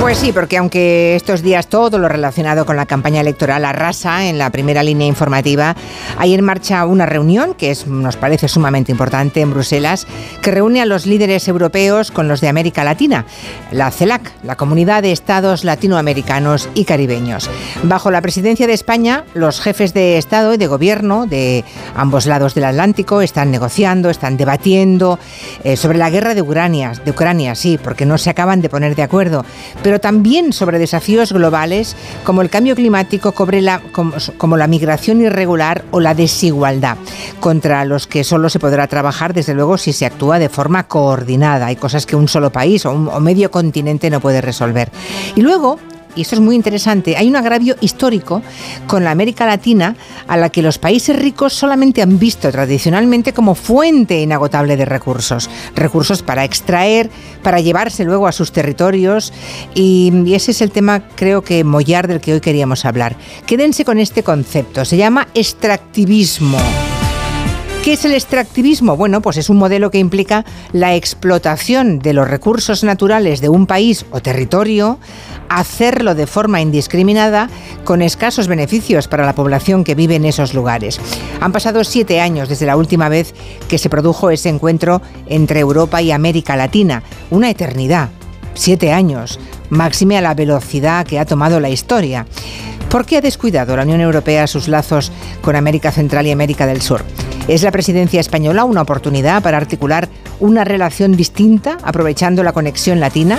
Pues sí, porque aunque estos días todo lo relacionado con la campaña electoral arrasa en la primera línea informativa, hay en marcha una reunión que nos parece sumamente importante en Bruselas, que reúne a los líderes europeos con los de América Latina, la CELAC, la Comunidad de Estados Latinoamericanos y Caribeños. Bajo la presidencia de España, los jefes de Estado y de Gobierno de ambos lados del Atlántico están negociando, están debatiendo eh, sobre la guerra de Ucrania, de Ucrania, sí, porque no se acaban de poner de acuerdo pero también sobre desafíos globales como el cambio climático, como, la migración irregular o la desigualdad, contra los que solo se podrá trabajar, desde luego, si se actúa de forma coordinada. Hay cosas que un solo país o, un, o medio continente no puede resolver. Y luego y esto es muy interesante, hay un agravio histórico con la América Latina a la que los países ricos solamente han visto tradicionalmente como fuente inagotable de recursos. Recursos para extraer, para llevarse luego a sus territorios y, ese es el tema creo que mollar del que hoy queríamos hablar. Quédense con este concepto, se llama extractivismo. ¿Qué es el extractivismo? Bueno, pues es un modelo que implica la explotación de los recursos naturales de un país o territorio, hacerlo de forma indiscriminada con escasos beneficios para la población que vive en esos lugares. Han pasado siete años desde la última vez que se produjo ese encuentro entre Europa y América Latina, una eternidad. Siete años, máxime a la velocidad que ha tomado la historia. ¿Por qué ha descuidado la Unión Europea sus lazos con América Central y América del Sur? ¿Es la presidencia española una oportunidad para articular una relación distinta aprovechando la conexión latina?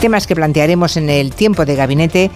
Temas que plantearemos en el tiempo de gabinete